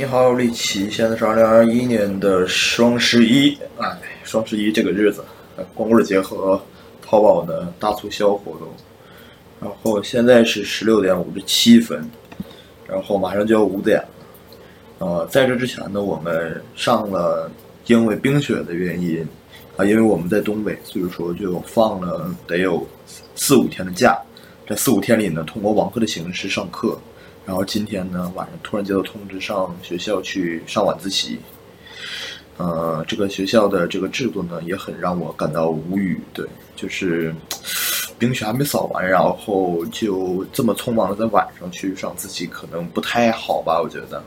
你好，李琦，现在是二零二一年的双十一，哎，双十一这个日子，光棍节和淘宝的大促销活动，然后现在是十六点五十七分，然后马上就要五点了，呃，在这之前呢，我们上了因为冰雪的原因啊，因为我们在东北，所以说就放了得有四五天的假，这四五天里呢，通过网课的形式上课。然后今天呢，晚上突然接到通知，上学校去上晚自习。呃，这个学校的这个制度呢，也很让我感到无语。对，就是冰雪还没扫完，然后就这么匆忙的在晚上去上自习，可能不太好吧？我觉得。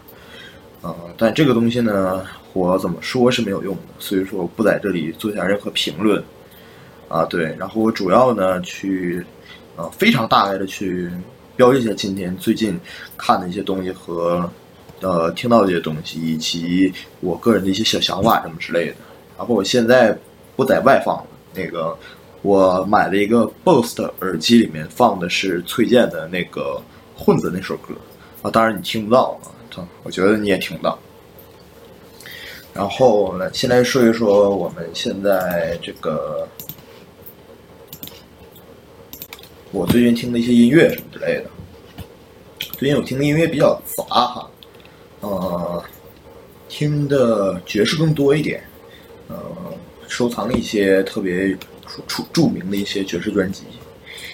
呃，但这个东西呢，我怎么说是没有用的，所以说我不在这里做下任何评论。啊，对，然后我主要呢去，呃，非常大概的去。标记一下今天最近看的一些东西和呃听到的一些东西，以及我个人的一些小想法什么之类的。然后我现在不在外放了，那个我买了一个 BOSS 的耳机，里面放的是崔健的那个混子那首歌啊，当然你听不到啊，我觉得你也听不到。然后呢，先来说一说我们现在这个。我最近听的一些音乐什么之类的，最近我听的音乐比较杂哈，呃，听的爵士更多一点，呃，收藏了一些特别出著名的一些爵士专辑，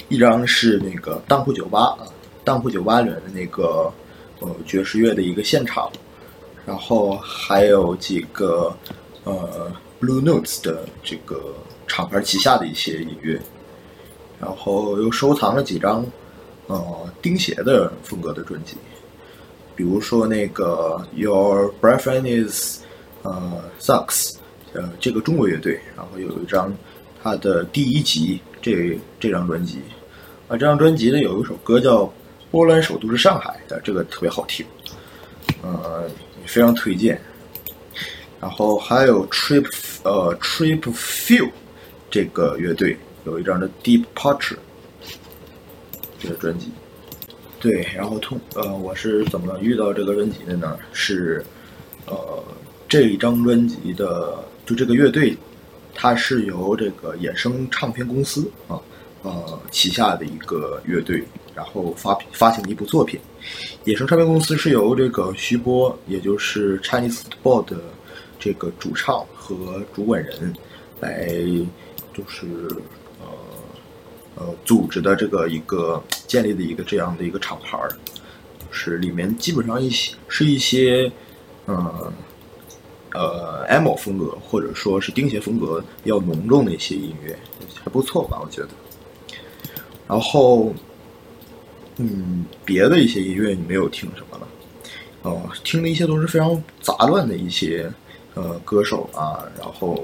一张是那个当铺酒吧啊，当铺酒吧里面的那个呃爵士乐的一个现场，然后还有几个呃 Blue Notes 的这个厂牌旗下的一些音乐。然后又收藏了几张，呃，钉鞋的风格的专辑，比如说那个 Your Boyfriend Is，呃，Sucks，呃，这个中国乐队，然后有一张他的第一集这这张专辑，啊，这张专辑呢有一首歌叫《波兰首都是上海》，的，这个特别好听，呃，非常推荐。然后还有 Trip，呃，Trip Feel 这个乐队。有一张的《Deep Portrait》这个专辑，对，然后通呃，我是怎么遇到这个专辑的呢？是呃，这一张专辑的就这个乐队，它是由这个衍生唱片公司啊呃旗下的一个乐队，然后发发行的一部作品。衍生唱片公司是由这个徐波，也就是 Chinese ball 的这个主唱和主管人来就是。呃，组织的这个一个建立的一个这样的一个厂牌儿，是里面基本上一些是一些，嗯，呃，emo 风格或者说是钉鞋风格比较浓重的一些音乐，还不错吧？我觉得。然后，嗯，别的一些音乐你没有听什么了？哦，听的一些都是非常杂乱的一些呃歌手啊，然后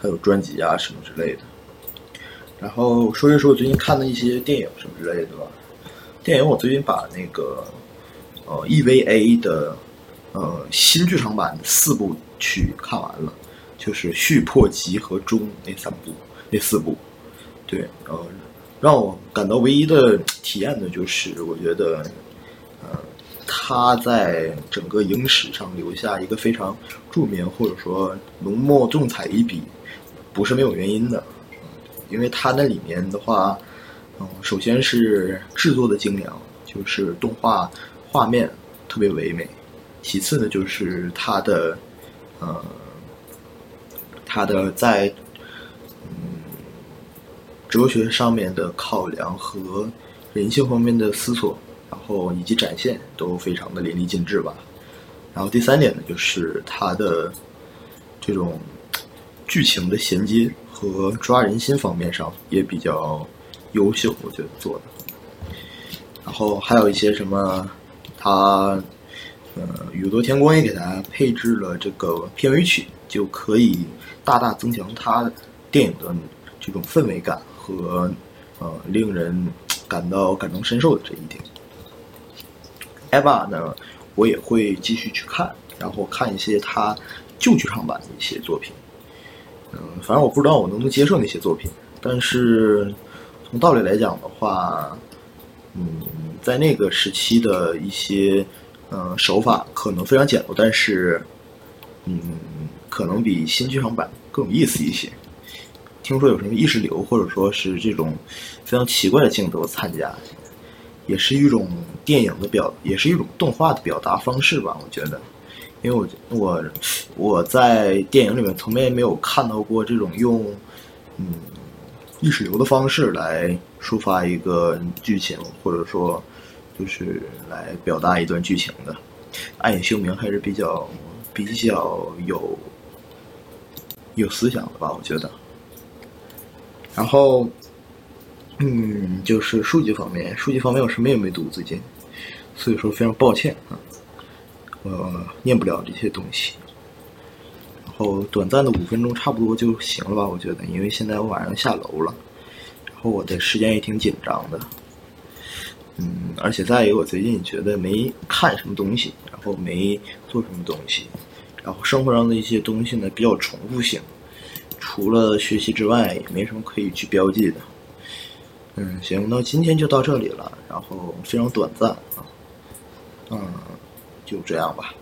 还有专辑啊什么之类的。然后说一说我最近看的一些电影什么之类的吧。电影我最近把那个呃 EVA 的呃新剧场版的四部曲看完了，就是续、破、集和终那三部那四部。对，呃，让我感到唯一的体验呢，就是我觉得呃他在整个影史上留下一个非常著名或者说浓墨重彩一笔，不是没有原因的。因为它那里面的话，嗯，首先是制作的精良，就是动画画面特别唯美。其次呢，就是它的，呃，它的在嗯哲学上面的考量和人性方面的思索，然后以及展现都非常的淋漓尽致吧。然后第三点呢，就是它的这种剧情的衔接。和抓人心方面上也比较优秀，我觉得做的。然后还有一些什么，他呃宇多田光也给他配置了这个片尾曲，就可以大大增强他电影的这种氛围感和呃令人感到感同身受的这一点。EVA 呢，我也会继续去看，然后看一些他旧剧场版的一些作品。嗯，反正我不知道我能不能接受那些作品，但是从道理来讲的话，嗯，在那个时期的一些嗯，手法可能非常简陋，但是，嗯，可能比新剧场版更有意思一些。听说有什么意识流，或者说是这种非常奇怪的镜头参加，也是一种电影的表，也是一种动画的表达方式吧。我觉得，因为我我我在电影里面从来没有看到过这种用嗯意识流的方式来抒发一个剧情，或者说就是来表达一段剧情的。暗影修明还是比较比较有有思想的吧，我觉得。然后，嗯，就是数据方面，数据方面我什么也没读最近，所以说非常抱歉啊，呃念不了这些东西。然后短暂的五分钟差不多就行了吧，我觉得，因为现在我晚上下楼了，然后我的时间也挺紧张的，嗯，而且再一个我最近觉得没看什么东西，然后没做什么东西，然后生活上的一些东西呢比较重复性。除了学习之外，也没什么可以去标记的。嗯，行，那今天就到这里了，然后非常短暂啊，嗯，就这样吧。